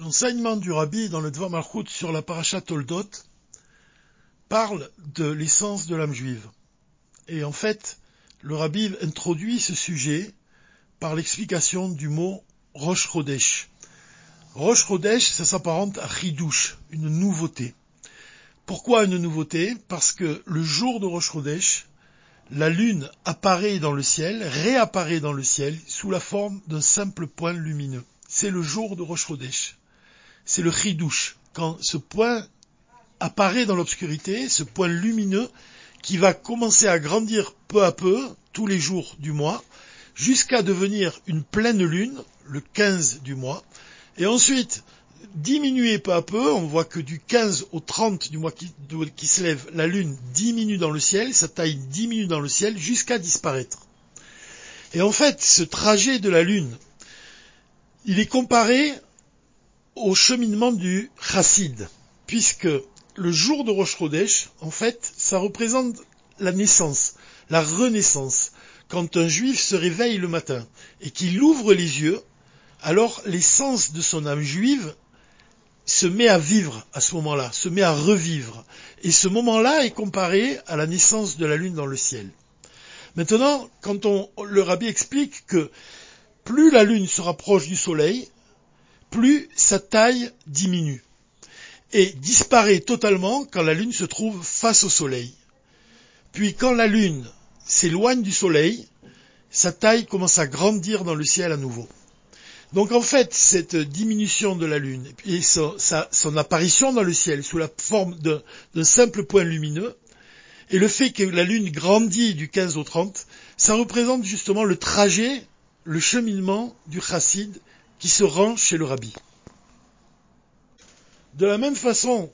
L'enseignement du rabbi dans le Dvar sur la paracha Toldot parle de l'essence de l'âme juive. Et en fait, le rabbi introduit ce sujet par l'explication du mot Rosh Chodesh. Rosh Chodesh, ça s'apparente à Chidouche, une nouveauté. Pourquoi une nouveauté? Parce que le jour de Rosh Chodesh, la lune apparaît dans le ciel, réapparaît dans le ciel sous la forme d'un simple point lumineux. C'est le jour de Rosh Chodesh. C'est le chidouche. Quand ce point apparaît dans l'obscurité, ce point lumineux qui va commencer à grandir peu à peu, tous les jours du mois, jusqu'à devenir une pleine lune, le 15 du mois, et ensuite diminuer peu à peu, on voit que du 15 au 30 du mois qui, qui, se lève, la lune diminue dans le ciel, sa taille diminue dans le ciel jusqu'à disparaître. Et en fait, ce trajet de la lune, il est comparé au cheminement du chassid, puisque le jour de Rosh Chodesh, en fait, ça représente la naissance, la renaissance. Quand un juif se réveille le matin et qu'il ouvre les yeux, alors l'essence de son âme juive se met à vivre à ce moment-là, se met à revivre. Et ce moment-là est comparé à la naissance de la lune dans le ciel. Maintenant, quand on, le rabbi explique que plus la lune se rapproche du soleil, plus sa taille diminue et disparaît totalement quand la lune se trouve face au soleil. Puis quand la lune s'éloigne du soleil, sa taille commence à grandir dans le ciel à nouveau. Donc en fait, cette diminution de la Lune et son, apparition dans le ciel sous la forme d'un simple point lumineux, et le fait que la Lune grandit du 15 au 30, ça représente justement le trajet, le cheminement du chassid qui se rend chez le rabbi. De la même façon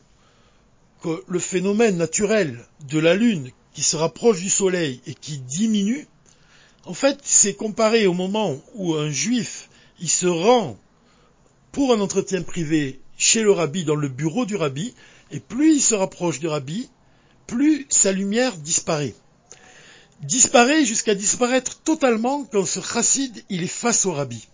que le phénomène naturel de la Lune qui se rapproche du Soleil et qui diminue, en fait, c'est comparé au moment où un juif il se rend pour un entretien privé chez le rabbi, dans le bureau du rabbi, et plus il se rapproche du rabbi, plus sa lumière disparaît. Disparaît jusqu'à disparaître totalement quand ce chassid, il est face au rabbi.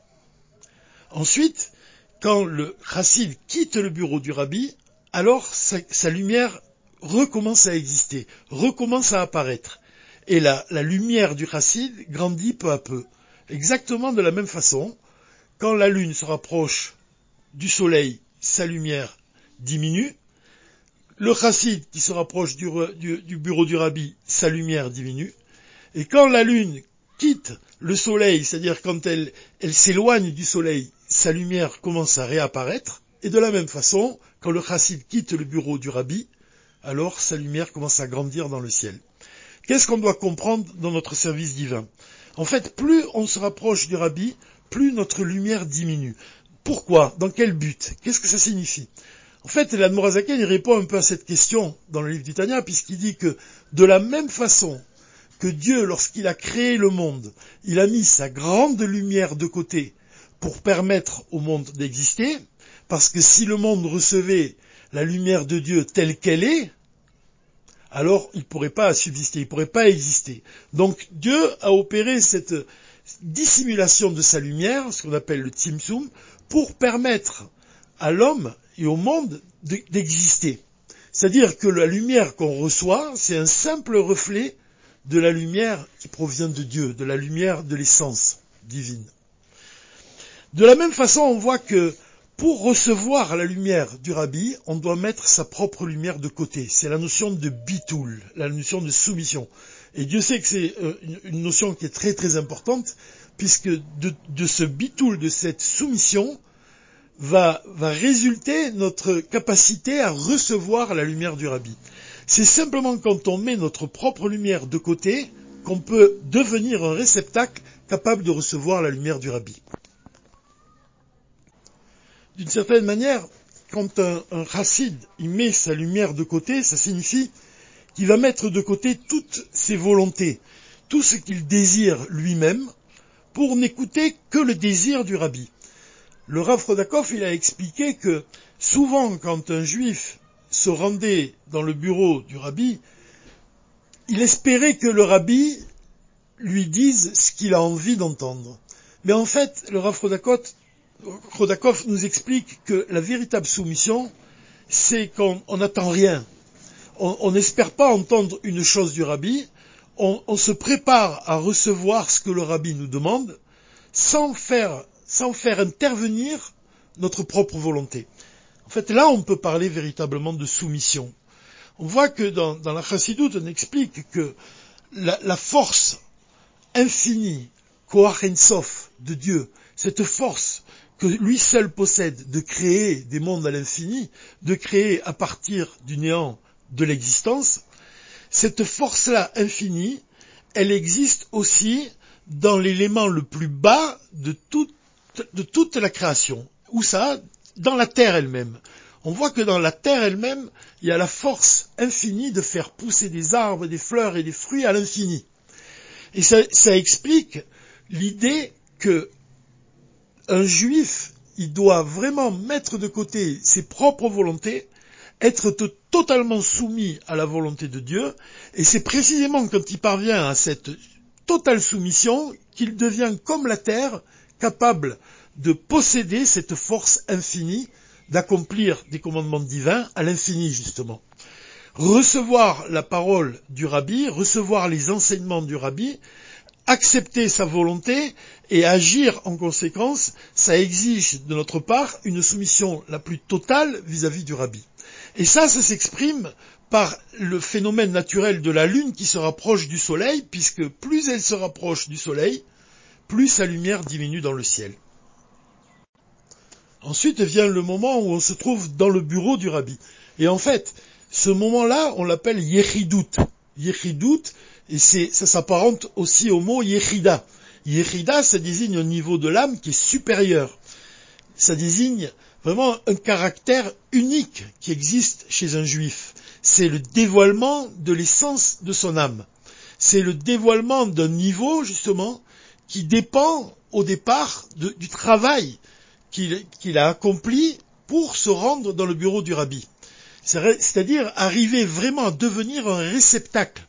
Ensuite, quand le chassid quitte le bureau du rabbi, alors sa, lumière recommence à exister, recommence à apparaître. Et la, la lumière du chassid grandit peu à peu. Exactement de la même façon, quand la Lune se rapproche du Soleil, sa lumière diminue. Le chassid qui se rapproche du, bureau du rabbi, sa lumière diminue. Et quand la Lune quitte le Soleil, c'est-à-dire quand elle s'éloigne du Soleil, sa lumière commence à réapparaître. Et de la même façon, quand le chassid quitte le bureau du rabbi, alors sa lumière commence à grandir dans le ciel. Qu'est-ce qu'on doit comprendre dans notre service divin? En fait, plus on se rapproche du rabbi, plus notre lumière diminue. Pourquoi? Dans quel but? Qu'est-ce que ça signifie? En fait, l'Admorazaken il répond un peu à cette question dans le livre du Tanya, puisqu'il dit que de la même façon que Dieu, lorsqu'il a créé le monde, il a mis sa grande lumière de côté pour permettre au monde d'exister, parce que si le monde recevait la lumière de Dieu telle qu'elle est, alors il ne pourrait pas subsister, il ne pourrait pas exister. Donc Dieu a opéré cette, dissimulation de sa lumière, ce qu'on appelle le timsum, pour permettre à l'homme et au monde d'exister. C'est-à-dire que la lumière qu'on reçoit, c'est un simple reflet de la lumière qui provient de Dieu, de la lumière de l'essence divine. De la même façon, on voit que pour recevoir la lumière du rabbi, on doit mettre sa propre lumière de côté. C'est la notion de bitoul, la notion de soumission. Et Dieu sait que c'est euh, une notion qui est très très importante, puisque de, ce bitoul, de cette soumission, va, va résulter notre capacité à recevoir la lumière du rabbi. C'est simplement quand on met notre propre lumière de côté qu'on peut devenir un réceptacle capable de recevoir la lumière du rabbi. D'une certaine manière, quand un, un chassid met sa lumière de côté, ça signifie qu'il va mettre de côté toutes ses volontés, tout ce qu'il désire lui-même, pour n'écouter que le désir du rabbi. Le Rav Rodakov, il a expliqué que souvent quand un juif se rendait dans le bureau du rabbi, il espérait que le rabbi lui dise ce qu'il a envie d'entendre. Mais en fait, le Rav Krodakov nous explique que la véritable soumission, c'est qu'on n'attend rien. On n'espère pas entendre une chose du rabbi, on, se prépare à recevoir ce que le rabbi nous demande sans faire, intervenir notre propre volonté. En fait, là, on peut parler véritablement de soumission. On voit que dans, la chassidoute, on explique que la, la force infinie, Koach de Dieu, cette force que lui seul possède de créer des mondes à l'infini, de créer à partir du néant de l'existence, cette force-là infinie, elle existe aussi dans l'élément le plus bas de toute, la création. Où ça? Dans la terre elle-même. On voit que dans la terre elle-même, il y a la force infinie de faire pousser des arbres, des fleurs et des fruits à l'infini. Et ça explique l'idée que un juif, il doit vraiment mettre de côté ses propres volontés, être totalement soumis à la volonté de Dieu, et c'est précisément quand il parvient à cette totale soumission qu'il devient comme la terre, capable de posséder cette force infinie, d'accomplir des commandements divins à l'infini justement. Recevoir la parole du rabbi, recevoir les enseignements du rabbi, accepter sa volonté et agir en conséquence, ça exige de notre part une soumission la plus totale vis-à-vis du rabbi. Et ça, ça s'exprime par le phénomène naturel de la Lune qui se rapproche du Soleil, puisque plus elle se rapproche du Soleil, plus sa lumière diminue dans le ciel. Ensuite vient le moment où on se trouve dans le bureau du rabbi. Et en fait, ce moment-là, on l'appelle Yechidout. Yechidout, et ça s'apparente aussi au mot Yechida. Yechida, ça désigne un niveau de l'âme qui est supérieur. Ça désigne vraiment un caractère unique qui existe chez un juif. C'est le dévoilement de l'essence de son âme. C'est le dévoilement d'un niveau, justement, qui dépend au départ du travail qu'il a accompli pour se rendre dans le bureau du rabbi. C'est-à-dire arriver vraiment à devenir un réceptacle,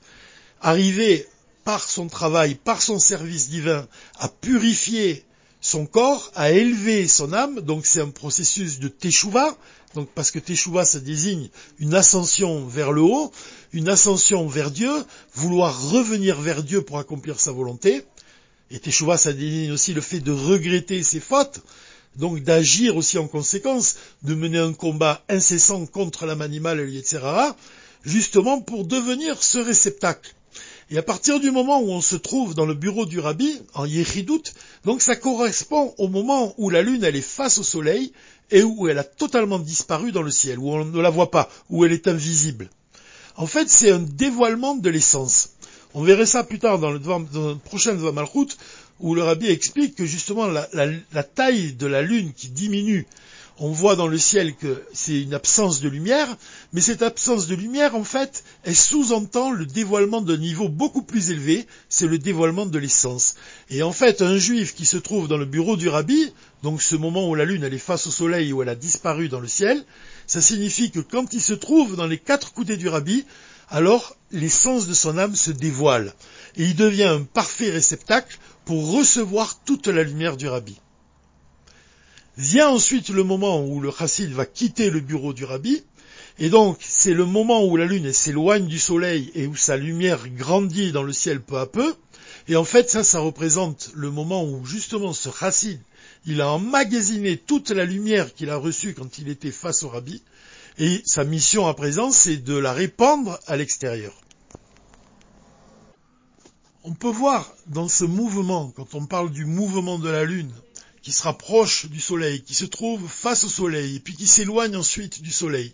arriver par son travail, par son service divin, à purifier son corps, à élever son âme, donc c'est un processus de teshuva, donc parce que teshuva ça désigne une ascension vers le haut, une ascension vers Dieu, vouloir revenir vers Dieu pour accomplir sa volonté, et teshuva ça désigne aussi le fait de regretter ses fautes, donc d'agir aussi en conséquence, de mener un combat incessant contre l'âme animale, etc., justement pour devenir ce réceptacle. Et à partir du moment où on se trouve dans le bureau du rabbi, en Yechidout, donc ça correspond au moment où la lune elle est face au soleil et où elle a totalement disparu dans le ciel, où on ne la voit pas, où elle est invisible. En fait, c'est un dévoilement de l'essence. On verrait ça plus tard dans le, prochain Malchut, où le rabbi explique que justement la, taille de la lune qui diminue, on voit dans le ciel que c'est une absence de lumière, mais cette absence de lumière, en fait, elle sous-entend le dévoilement d'un niveau beaucoup plus élevé, c'est le dévoilement de l'essence. Et en fait, un juif qui se trouve dans le bureau du rabbi, donc ce moment où la lune elle est face au soleil, où elle a disparu dans le ciel, ça signifie que quand il se trouve dans les quatre coudées du rabbi, alors l'essence de son âme se dévoile et il devient un parfait réceptacle pour recevoir toute la lumière du rabbi. Vient ensuite le moment où le chassid va quitter le bureau du rabbi, et donc c'est le moment où la lune s'éloigne du soleil et où sa lumière grandit dans le ciel peu à peu, et en fait ça, ça représente le moment où justement ce chassid, il a emmagasiné toute la lumière qu'il a reçue quand il était face au rabbi, et sa mission à présent c'est de la répandre à l'extérieur. On peut voir dans ce mouvement, quand on parle du mouvement de la Lune, qui se rapproche du Soleil, qui se trouve face au Soleil, et puis qui s'éloigne ensuite du Soleil.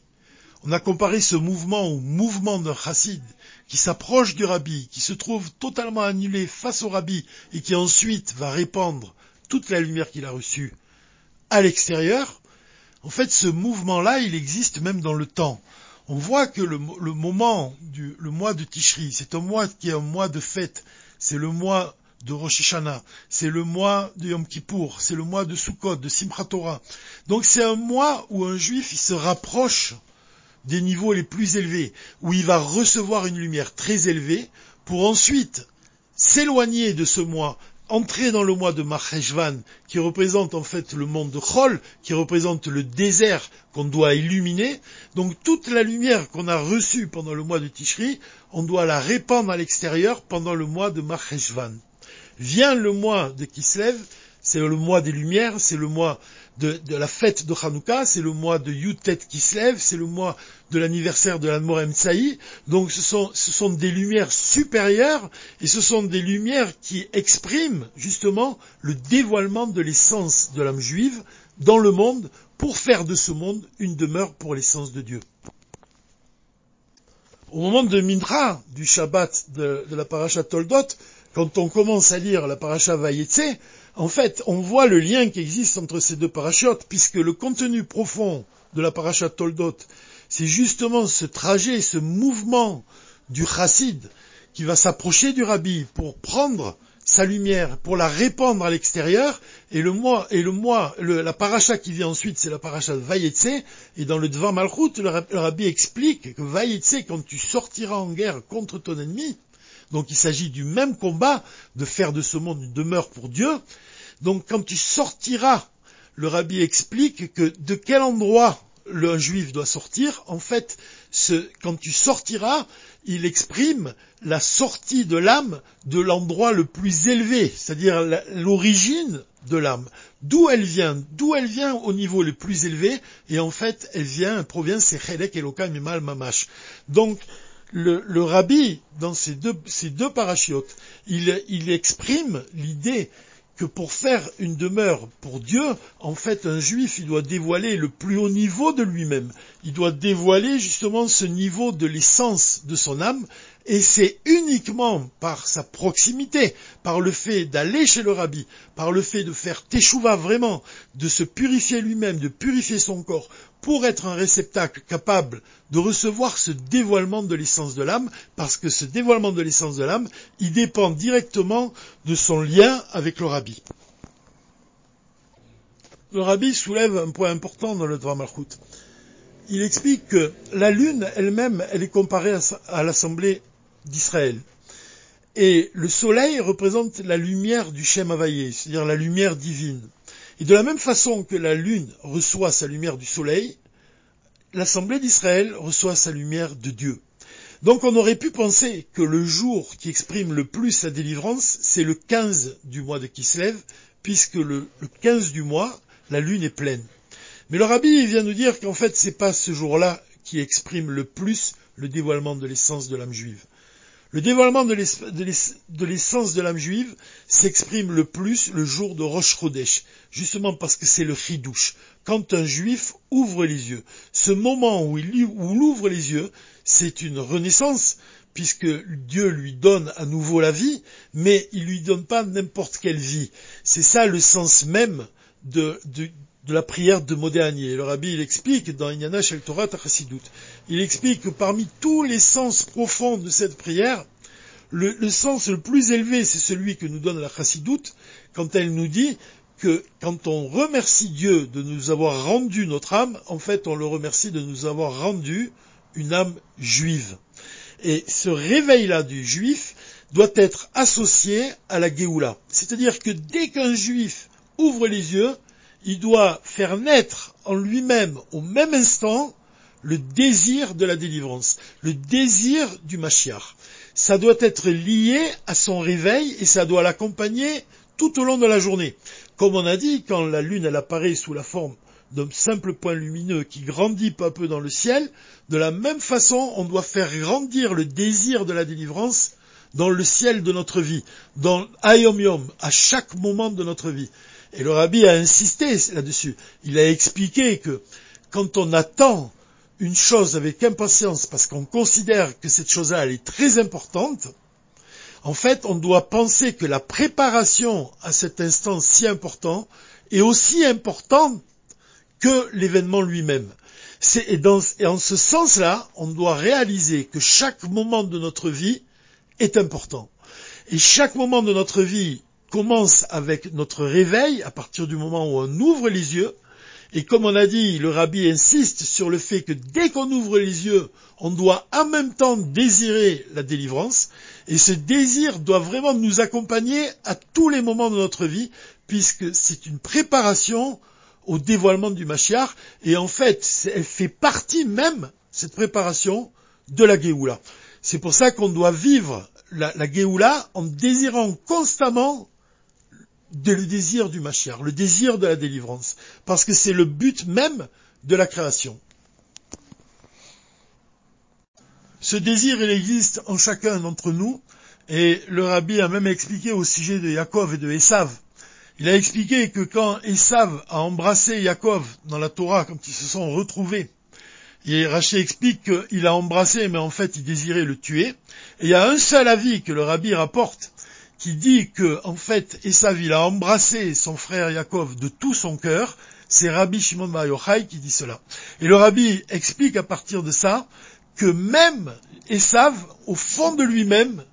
On a comparé ce mouvement au mouvement d'un chassid qui s'approche du rabbi, qui se trouve totalement annulé face au rabbi et qui ensuite va répandre toute la lumière qu'il a reçue à l'extérieur. En fait, ce mouvement-là, il existe même dans le temps. On voit que le, moment du mois de Tishri, c'est un mois qui est un mois de fête, c'est le mois de Rosh Hashanah, c'est le mois de Yom Kippour, c'est le mois de Sukkot, de Simchat Torah. Donc c'est un mois où un juif il se rapproche des niveaux les plus élevés, où il va recevoir une lumière très élevée pour ensuite s'éloigner de ce mois entrer dans le mois de Marcheshvan, qui représente en fait le monde de Chol, qui représente le désert qu'on doit illuminer. Donc toute la lumière qu'on a reçue pendant le mois de Tishri, on doit la répandre à l'extérieur pendant le mois de Marcheshvan. Vient le mois de Kislev, c'est le mois des lumières, c'est le mois de, la fête de Hanouka, c'est le mois de Yutet Kislev, c'est le mois de l'anniversaire de la Morem Tsaï. Donc ce sont, des lumières supérieures et ce sont des lumières qui expriment justement le dévoilement de l'essence de l'âme juive dans le monde pour faire de ce monde une demeure pour l'essence de Dieu. Au moment de Mintra, du Shabbat de, la paracha Toldot, quand on commence à lire la paracha Vayetse, en fait, on voit le lien qui existe entre ces deux parachutes, puisque le contenu profond de la paracha Toldot, c'est justement ce trajet, ce mouvement du chassid qui va s'approcher du rabbi pour prendre sa lumière, pour la répandre à l'extérieur, et le mois, et le mois, la paracha qui vient ensuite, c'est la paracha de Vayetse, et dans le Dvar Malchut, le, rabbi explique que Vayetse, quand tu sortiras en guerre contre ton ennemi, donc il s'agit du même combat, de faire de ce monde une demeure pour Dieu, donc quand tu sortiras, le rabbi explique que de quel endroit le juif doit sortir, en fait, quand tu sortiras, il exprime la sortie de l'âme de l'endroit le plus élevé, c'est-à-dire l'origine de l'âme. D'où elle vient? D'où elle vient au niveau le plus élevé? Et en fait, elle vient, elle provient, c'est Chelek Eloka Mimal Mamash. Donc, le, rabbi, dans ces deux, ces parachiotes, il, il exprime l'idée que pour faire une demeure pour Dieu, en fait, un juif, il doit dévoiler le plus haut niveau de lui-même. Il doit dévoiler justement ce niveau de l'essence de son âme, et c'est uniquement par sa proximité, par le fait d'aller chez le rabbi, par le fait de faire teshuva vraiment, de se purifier lui-même, de purifier son corps, pour être un réceptacle capable de recevoir ce dévoilement de l'essence de l'âme, parce que ce dévoilement de l'essence de l'âme, il dépend directement de son lien avec le rabbi. Le rabbi soulève un point important dans le droit Malchut. Il explique que la lune elle-même, elle est comparée à l'assemblée d'Israël. Et le soleil représente la lumière du Shem c'est-à-dire la lumière divine. Et de la même façon que la lune reçoit sa lumière du soleil, l'Assemblée d'Israël reçoit sa lumière de Dieu. Donc on aurait pu penser que le jour qui exprime le plus sa délivrance, c'est le 15 du mois de Kislev, puisque le, 15 du mois, la lune est pleine. Mais le rabbi vient nous dire qu'en fait, c'est pas ce jour-là qui exprime le plus le dévoilement de l'essence de l'âme juive. Le dévoilement de l'essence de l'âme juive s'exprime le plus le jour de Rosh Chodesh, justement parce que c'est le chidouche. Quand un juif ouvre les yeux, ce moment où il, ouvre les yeux, c'est une renaissance, puisque Dieu lui donne à nouveau la vie, mais il lui donne pas n'importe quelle vie. C'est ça le sens même de la prière de Modéanier. Le rabbi, il explique dans Inyana Shel Torah Tachasidut, il explique que parmi tous les sens profonds de cette prière, le, sens le plus élevé, c'est celui que nous donne la Chassidut, quand elle nous dit que quand on remercie Dieu de nous avoir rendu notre âme, en fait, on le remercie de nous avoir rendu une âme juive. Et ce réveil-là du juif doit être associé à la Géoula. C'est-à-dire que dès qu'un juif ouvre les yeux, il doit faire naître en lui-même au même instant le désir de la délivrance, le désir du Mashiach. Ça doit être lié à son réveil et ça doit l'accompagner tout au long de la journée. Comme on a dit, quand la lune elle apparaît sous la forme d'un simple point lumineux qui grandit peu à peu dans le ciel, de la même façon, on doit faire grandir le désir de la délivrance dans le ciel de notre vie, dans Ayom Yom, à chaque moment de notre vie. Et le rabbi a insisté là-dessus. Il a expliqué que quand on attend une chose avec impatience parce qu'on considère que cette chose-là est très importante, en fait, on doit penser que la préparation à cet instant si important est aussi importante que l'événement lui-même. Et en ce sens-là, on doit réaliser que chaque moment de notre vie est important. Et chaque moment de notre vie commence avec notre réveil, à partir du moment où on ouvre les yeux, Et comme on a dit, le rabbi insiste sur le fait que dès qu'on ouvre les yeux, on doit en même temps désirer la délivrance. Et ce désir doit vraiment nous accompagner à tous les moments de notre vie, puisque c'est une préparation au dévoilement du Mashiach. Et en fait, elle fait partie même, cette préparation, de la Géoula. C'est pour ça qu'on doit vivre la, la en désirant constamment le désir du Mashiach, le désir de la délivrance, parce que c'est le but même de la création. Ce désir, il existe en chacun d'entre nous, et le rabbi a même expliqué au sujet de Yaakov et de Esav. Il a expliqué que quand Esav a embrassé Yaakov dans la Torah, quand ils se sont retrouvés, et Rachid explique qu'il a embrassé, mais en fait il désirait le tuer. Et il y a un seul avis que le rabbi rapporte, qui dit que, en fait, Esav, a embrassé son frère Yaakov de tout son cœur, c'est Rabbi Shimon Bar Yochai qui dit cela. Et le rabbi explique à partir de ça que même Esav, au fond de lui-même,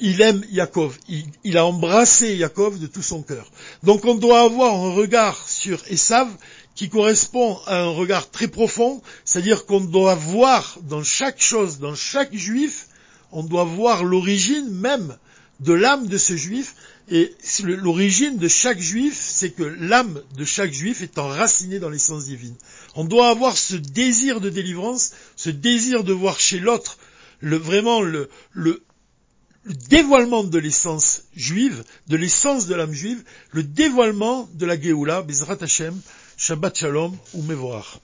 il aime Yaakov. Il, il, a embrassé Yaakov de tout son cœur. Donc on doit avoir un regard sur Esav qui correspond à un regard très profond, c'est-à-dire qu'on doit voir dans chaque chose, dans chaque juif, on doit voir l'origine même de l'âme de ce juif. Et l'origine de chaque juif, c'est que l'âme de chaque juif est enracinée dans l'essence divine. On doit avoir ce désir de délivrance, ce désir de voir chez l'autre le, vraiment le, le, le dévoilement de l'essence juive, de l'essence de l'âme juive, le dévoilement de la Géoula, Bezrat Hashem, Shabbat Shalom ou Mevorach.